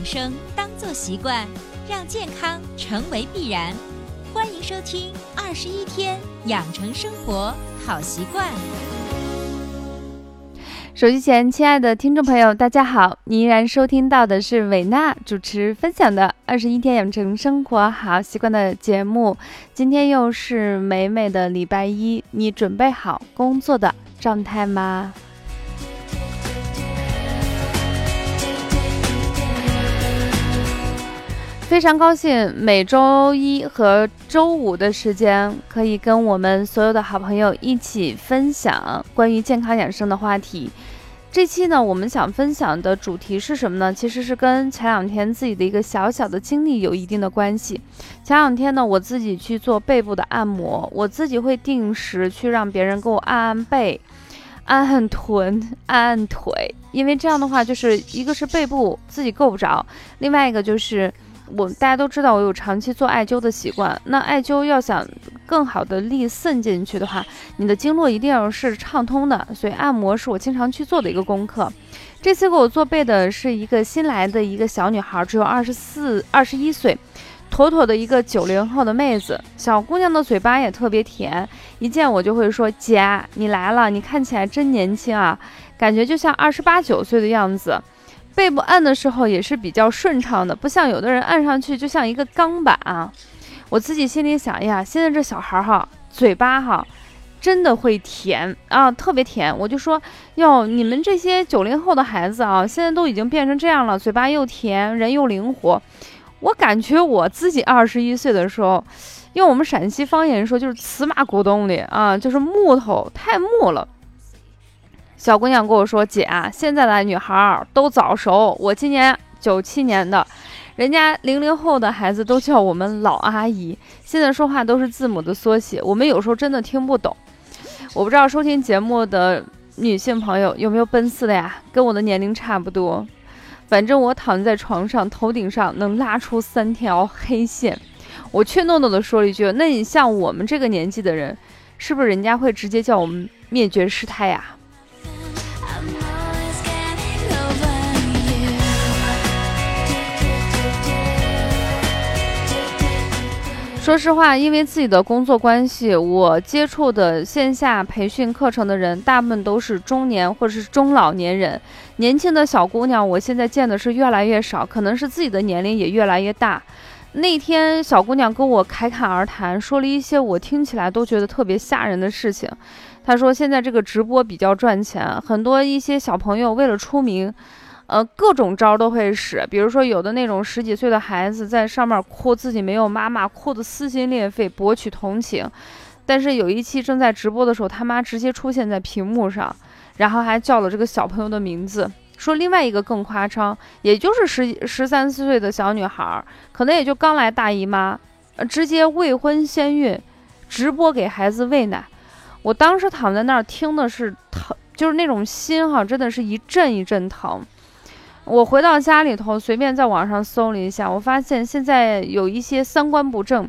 养生当做习惯，让健康成为必然。欢迎收听《二十一天养成生活好习惯》。手机前，亲爱的听众朋友，大家好！你依然收听到的是伟娜主持分享的《二十一天养成生活好习惯》的节目。今天又是美美的礼拜一，你准备好工作的状态吗？非常高兴，每周一和周五的时间，可以跟我们所有的好朋友一起分享关于健康养生的话题。这期呢，我们想分享的主题是什么呢？其实是跟前两天自己的一个小小的经历有一定的关系。前两天呢，我自己去做背部的按摩，我自己会定时去让别人给我按按背、按按臀、按按腿，因为这样的话，就是一个是背部自己够不着，另外一个就是。我大家都知道，我有长期做艾灸的习惯。那艾灸要想更好的力渗进去的话，你的经络一定要是畅通的。所以按摩是我经常去做的一个功课。这次给我做背的是一个新来的一个小女孩，只有二十四、二十一岁，妥妥的一个九零后的妹子。小姑娘的嘴巴也特别甜，一见我就会说：“姐，你来了，你看起来真年轻啊，感觉就像二十八九岁的样子。”背部按的时候也是比较顺畅的，不像有的人按上去就像一个钢板啊。我自己心里想呀，现在这小孩哈，嘴巴哈，真的会甜啊，特别甜。我就说哟，你们这些九零后的孩子啊，现在都已经变成这样了，嘴巴又甜，人又灵活。我感觉我自己二十一岁的时候，用我们陕西方言说就是瓷马骨洞里啊，就是木头太木了。小姑娘跟我说：“姐啊，现在的女孩儿都早熟。我今年九七年的，人家零零后的孩子都叫我们老阿姨。现在说话都是字母的缩写，我们有时候真的听不懂。我不知道收听节目的女性朋友有没有奔四的呀？跟我的年龄差不多。反正我躺在床上，头顶上能拉出三条黑线。我却诺诺的说了一句：那你像我们这个年纪的人，是不是人家会直接叫我们灭绝师太呀？”说实话，因为自己的工作关系，我接触的线下培训课程的人，大部分都是中年或者是中老年人。年轻的小姑娘，我现在见的是越来越少，可能是自己的年龄也越来越大。那天，小姑娘跟我侃侃而谈，说了一些我听起来都觉得特别吓人的事情。她说，现在这个直播比较赚钱，很多一些小朋友为了出名。呃，各种招都会使，比如说有的那种十几岁的孩子在上面哭，自己没有妈妈，哭得撕心裂肺，博取同情。但是有一期正在直播的时候，他妈直接出现在屏幕上，然后还叫了这个小朋友的名字，说另外一个更夸张，也就是十十三四岁的小女孩，可能也就刚来大姨妈，呃，直接未婚先孕，直播给孩子喂奶。我当时躺在那儿听的是疼，就是那种心哈，真的是一阵一阵疼。我回到家里头，随便在网上搜了一下，我发现现在有一些三观不正，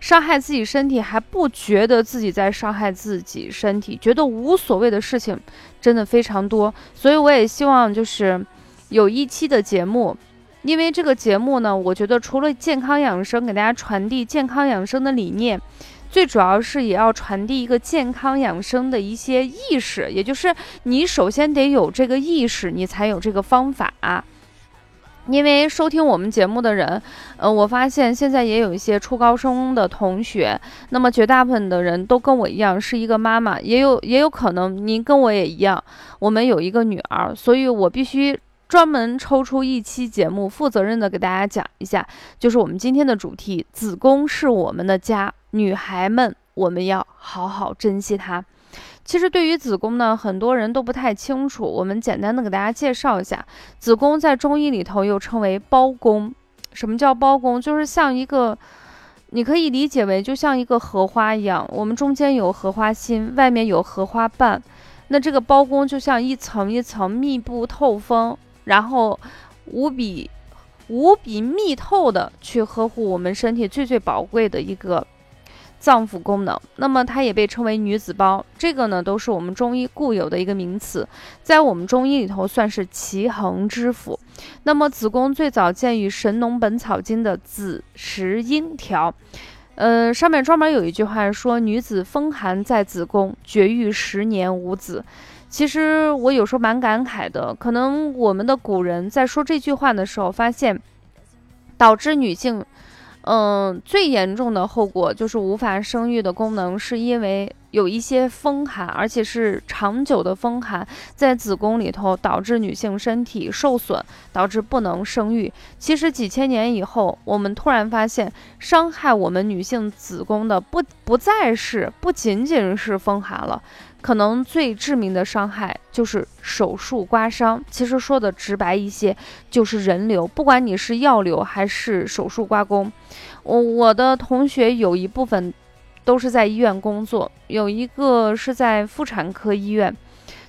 伤害自己身体还不觉得自己在伤害自己身体，觉得无所谓的事情真的非常多。所以我也希望就是有一期的节目，因为这个节目呢，我觉得除了健康养生，给大家传递健康养生的理念。最主要是也要传递一个健康养生的一些意识，也就是你首先得有这个意识，你才有这个方法。因为收听我们节目的人，呃，我发现现在也有一些初高中的同学，那么绝大部分的人都跟我一样是一个妈妈，也有也有可能您跟我也一样，我们有一个女儿，所以我必须。专门抽出一期节目，负责任的给大家讲一下，就是我们今天的主题：子宫是我们的家，女孩们，我们要好好珍惜它。其实对于子宫呢，很多人都不太清楚，我们简单的给大家介绍一下，子宫在中医里头又称为包宫。什么叫包宫？就是像一个，你可以理解为就像一个荷花一样，我们中间有荷花心，外面有荷花瓣，那这个包宫就像一层一层密不透风。然后，无比无比密透的去呵护我们身体最最宝贵的一个脏腑功能，那么它也被称为女子包。这个呢，都是我们中医固有的一个名词，在我们中医里头算是奇恒之府。那么子宫最早见于《神农本草经》的子时阴条，呃，上面专门有一句话说：“女子风寒在子宫，绝育十年无子。”其实我有时候蛮感慨的，可能我们的古人在说这句话的时候，发现导致女性。嗯，最严重的后果就是无法生育的功能，是因为有一些风寒，而且是长久的风寒，在子宫里头导致女性身体受损，导致不能生育。其实几千年以后，我们突然发现，伤害我们女性子宫的不不再是不仅仅是风寒了。可能最致命的伤害就是手术刮伤。其实说的直白一些，就是人流。不管你是药流还是手术刮宫，我我的同学有一部分都是在医院工作，有一个是在妇产科医院。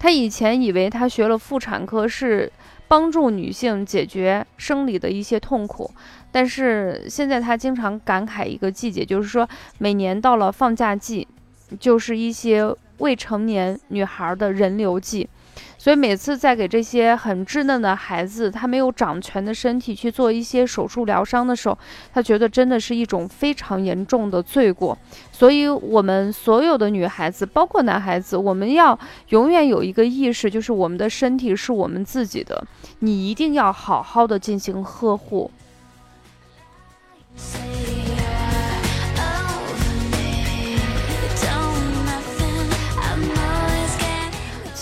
他以前以为他学了妇产科是帮助女性解决生理的一些痛苦，但是现在他经常感慨一个季节，就是说每年到了放假季，就是一些。未成年女孩的人流季，所以每次在给这些很稚嫩的孩子，他没有长全的身体去做一些手术疗伤的时候，他觉得真的是一种非常严重的罪过。所以，我们所有的女孩子，包括男孩子，我们要永远有一个意识，就是我们的身体是我们自己的，你一定要好好的进行呵护。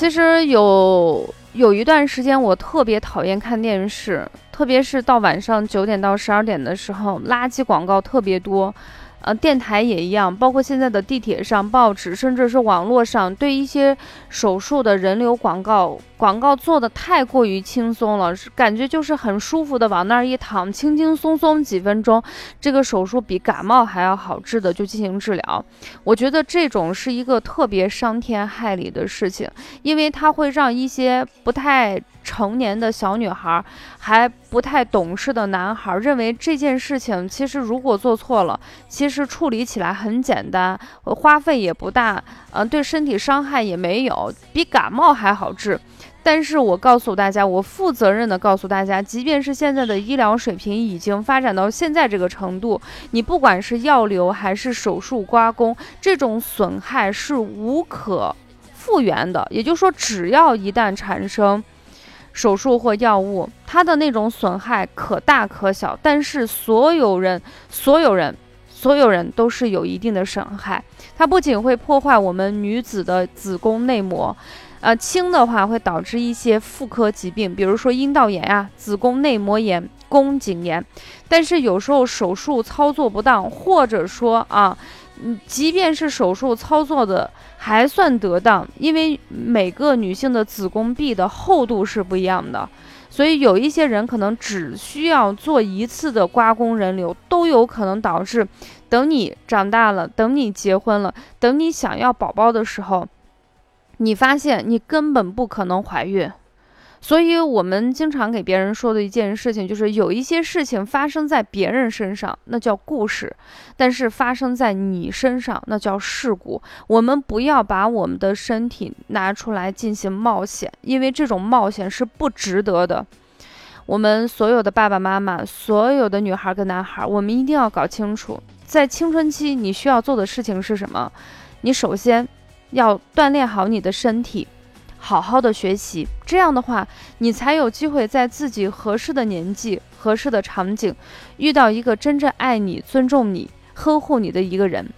其实有有一段时间，我特别讨厌看电视，特别是到晚上九点到十二点的时候，垃圾广告特别多。呃，电台也一样，包括现在的地铁上、报纸，甚至是网络上，对一些手术的人流广告，广告做的太过于轻松了，感觉就是很舒服的往那儿一躺，轻轻松松几分钟，这个手术比感冒还要好治的就进行治疗。我觉得这种是一个特别伤天害理的事情，因为它会让一些不太。成年的小女孩还不太懂事的男孩认为这件事情其实如果做错了，其实处理起来很简单，花费也不大，嗯，对身体伤害也没有，比感冒还好治。但是我告诉大家，我负责任的告诉大家，即便是现在的医疗水平已经发展到现在这个程度，你不管是药流还是手术刮宫，这种损害是无可复原的。也就是说，只要一旦产生。手术或药物，它的那种损害可大可小，但是所有人、所有人、所有人都是有一定的损害。它不仅会破坏我们女子的子宫内膜，呃，轻的话会导致一些妇科疾病，比如说阴道炎啊、子宫内膜炎、宫颈炎。但是有时候手术操作不当，或者说啊。嗯，即便是手术操作的还算得当，因为每个女性的子宫壁的厚度是不一样的，所以有一些人可能只需要做一次的刮宫人流，都有可能导致，等你长大了，等你结婚了，等你想要宝宝的时候，你发现你根本不可能怀孕。所以，我们经常给别人说的一件事情，就是有一些事情发生在别人身上，那叫故事；但是发生在你身上，那叫事故。我们不要把我们的身体拿出来进行冒险，因为这种冒险是不值得的。我们所有的爸爸妈妈，所有的女孩跟男孩，我们一定要搞清楚，在青春期你需要做的事情是什么。你首先要锻炼好你的身体。好好的学习，这样的话，你才有机会在自己合适的年纪、合适的场景，遇到一个真正爱你、尊重你、呵护你的一个人。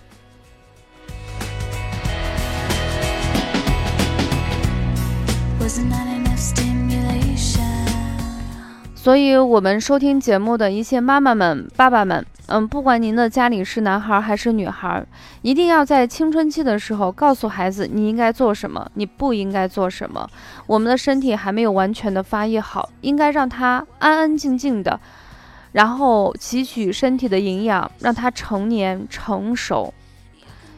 所以，我们收听节目的一些妈妈们、爸爸们。嗯，不管您的家里是男孩还是女孩，一定要在青春期的时候告诉孩子你应该做什么，你不应该做什么。我们的身体还没有完全的发育好，应该让他安安静静的，然后汲取身体的营养，让他成年成熟。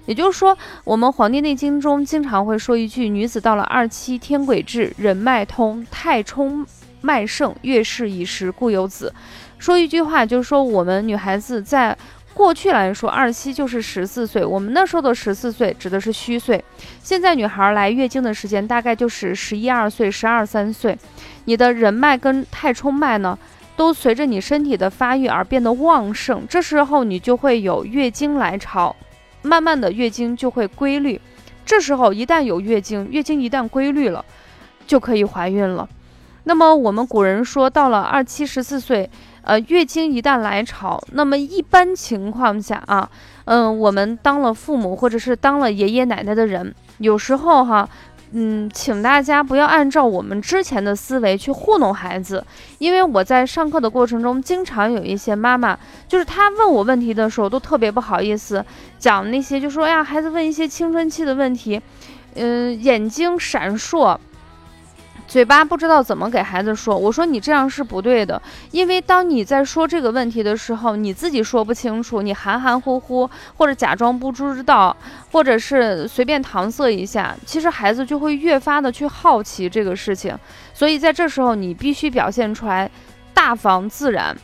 也就是说，我们《黄帝内经》中经常会说一句：“女子到了二七，天癸至，人脉通，太冲脉盛，月事已时，故有子。”说一句话，就是说我们女孩子在过去来说，二期就是十四岁，我们那时候的十四岁指的是虚岁。现在女孩来月经的时间大概就是十一二岁、十二三岁。你的人脉跟太冲脉呢，都随着你身体的发育而变得旺盛，这时候你就会有月经来潮，慢慢的月经就会规律。这时候一旦有月经，月经一旦规律了，就可以怀孕了。那么我们古人说，到了二七十四岁。呃，月经一旦来潮，那么一般情况下啊，嗯，我们当了父母或者是当了爷爷奶奶的人，有时候哈，嗯，请大家不要按照我们之前的思维去糊弄孩子，因为我在上课的过程中，经常有一些妈妈，就是她问我问题的时候，都特别不好意思讲那些，就说呀，孩子问一些青春期的问题，嗯，眼睛闪烁。嘴巴不知道怎么给孩子说，我说你这样是不对的，因为当你在说这个问题的时候，你自己说不清楚，你含含糊糊或者假装不知道，或者是随便搪塞一下，其实孩子就会越发的去好奇这个事情。所以在这时候，你必须表现出来大方自然。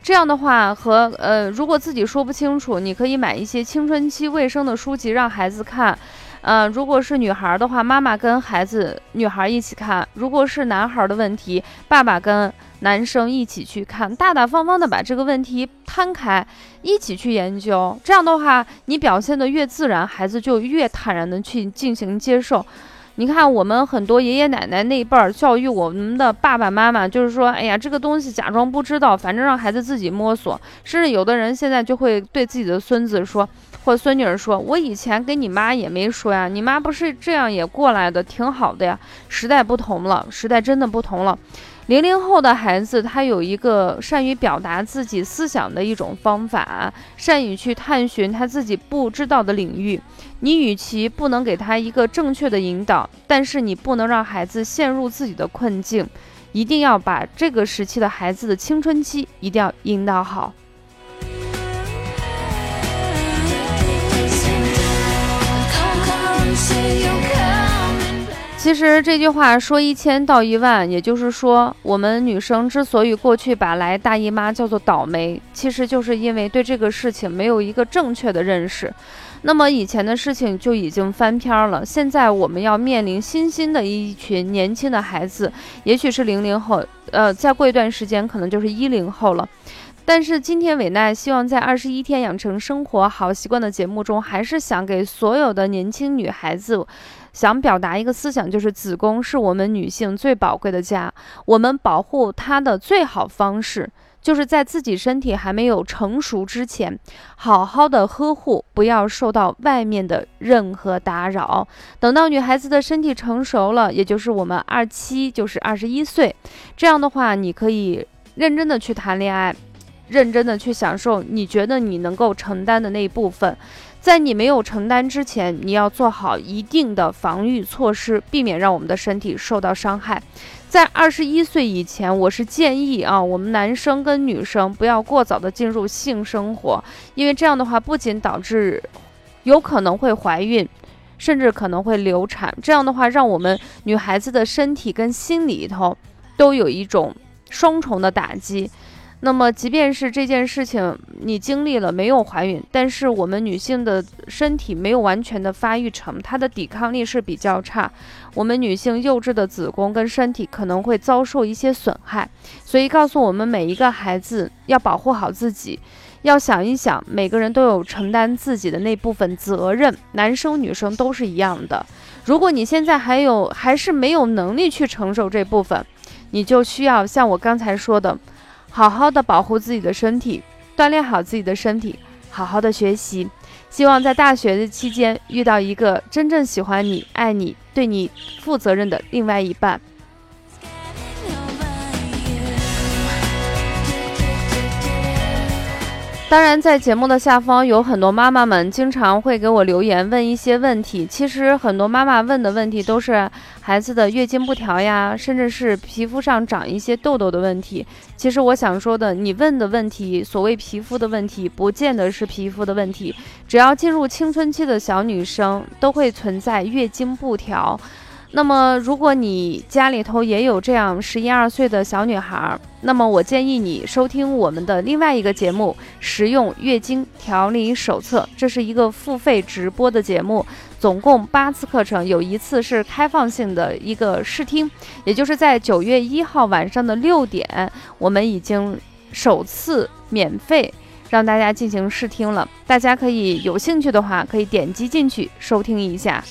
这样的话和呃，如果自己说不清楚，你可以买一些青春期卫生的书籍让孩子看。嗯，如果是女孩的话，妈妈跟孩子女孩一起看；如果是男孩的问题，爸爸跟男生一起去看，大大方方的把这个问题摊开，一起去研究。这样的话，你表现的越自然，孩子就越坦然的去进行接受。你看，我们很多爷爷奶奶那一辈儿教育我们的爸爸妈妈，就是说，哎呀，这个东西假装不知道，反正让孩子自己摸索。甚至有的人现在就会对自己的孙子说。或孙女儿说：“我以前跟你妈也没说呀，你妈不是这样也过来的，挺好的呀。时代不同了，时代真的不同了。零零后的孩子，他有一个善于表达自己思想的一种方法，善于去探寻他自己不知道的领域。你与其不能给他一个正确的引导，但是你不能让孩子陷入自己的困境，一定要把这个时期的孩子的青春期一定要引导好。”其实这句话说一千道一万，也就是说，我们女生之所以过去把来大姨妈叫做倒霉，其实就是因为对这个事情没有一个正确的认识。那么以前的事情就已经翻篇了，现在我们要面临新兴的一群年轻的孩子，也许是零零后，呃，再过一段时间可能就是一零后了。但是今天伟奈希望在二十一天养成生活好习惯的节目中，还是想给所有的年轻女孩子，想表达一个思想，就是子宫是我们女性最宝贵的家。我们保护它的最好方式，就是在自己身体还没有成熟之前，好好的呵护，不要受到外面的任何打扰。等到女孩子的身体成熟了，也就是我们二七，就是二十一岁，这样的话，你可以认真的去谈恋爱。认真的去享受你觉得你能够承担的那一部分，在你没有承担之前，你要做好一定的防御措施，避免让我们的身体受到伤害。在二十一岁以前，我是建议啊，我们男生跟女生不要过早的进入性生活，因为这样的话不仅导致有可能会怀孕，甚至可能会流产。这样的话，让我们女孩子的身体跟心里头都有一种双重的打击。那么，即便是这件事情你经历了没有怀孕，但是我们女性的身体没有完全的发育成，她的抵抗力是比较差。我们女性幼稚的子宫跟身体可能会遭受一些损害，所以告诉我们每一个孩子要保护好自己，要想一想，每个人都有承担自己的那部分责任，男生女生都是一样的。如果你现在还有还是没有能力去承受这部分，你就需要像我刚才说的。好好的保护自己的身体，锻炼好自己的身体，好好的学习。希望在大学的期间遇到一个真正喜欢你、爱你、对你负责任的另外一半。当然，在节目的下方有很多妈妈们经常会给我留言问一些问题。其实很多妈妈问的问题都是孩子的月经不调呀，甚至是皮肤上长一些痘痘的问题。其实我想说的，你问的问题，所谓皮肤的问题，不见得是皮肤的问题。只要进入青春期的小女生，都会存在月经不调。那么，如果你家里头也有这样十一二岁的小女孩，那么我建议你收听我们的另外一个节目《实用月经调理手册》，这是一个付费直播的节目，总共八次课程，有一次是开放性的一个试听，也就是在九月一号晚上的六点，我们已经首次免费让大家进行试听了。大家可以有兴趣的话，可以点击进去收听一下。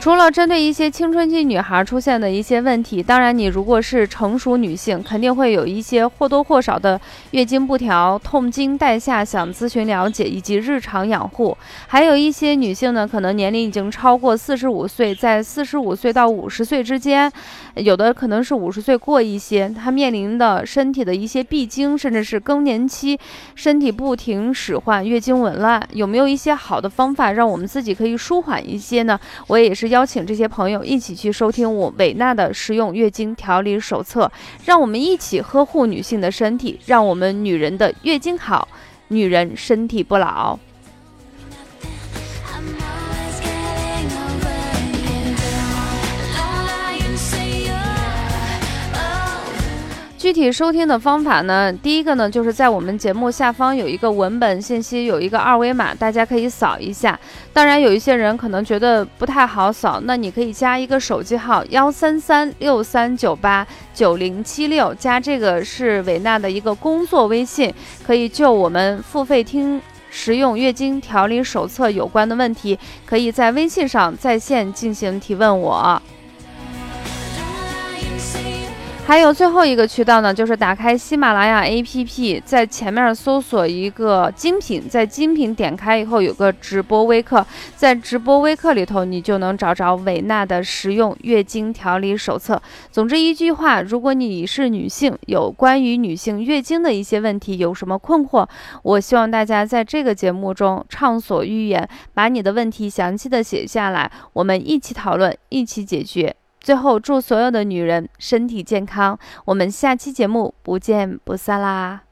除了针对一些青春期女孩出现的一些问题，当然你如果是成熟女性，肯定会有一些或多或少的月经不调、痛经带下，想咨询了解以及日常养护。还有一些女性呢，可能年龄已经超过四十五岁，在四十五岁到五十岁之间，有的可能是五十岁过一些，她面临的身体的一些闭经，甚至是更年期，身体不停使唤、月经紊乱，有没有一些好的方法让我们自己可以舒缓一些呢？我也是邀请这些朋友一起去收听我伟娜的实用月经调理手册，让我们一起呵护女性的身体，让我们女人的月经好，女人身体不老。具体收听的方法呢？第一个呢，就是在我们节目下方有一个文本信息，有一个二维码，大家可以扫一下。当然，有一些人可能觉得不太好扫，那你可以加一个手机号幺三三六三九八九零七六，加这个是伟娜的一个工作微信，可以就我们付费听实用月经调理手册有关的问题，可以在微信上在线进行提问我。还有最后一个渠道呢，就是打开喜马拉雅 APP，在前面搜索一个精品，在精品点开以后有个直播微课，在直播微课里头，你就能找着维娜的实用月经调理手册。总之一句话，如果你是女性，有关于女性月经的一些问题，有什么困惑，我希望大家在这个节目中畅所欲言，把你的问题详细的写下来，我们一起讨论，一起解决。最后，祝所有的女人身体健康。我们下期节目不见不散啦！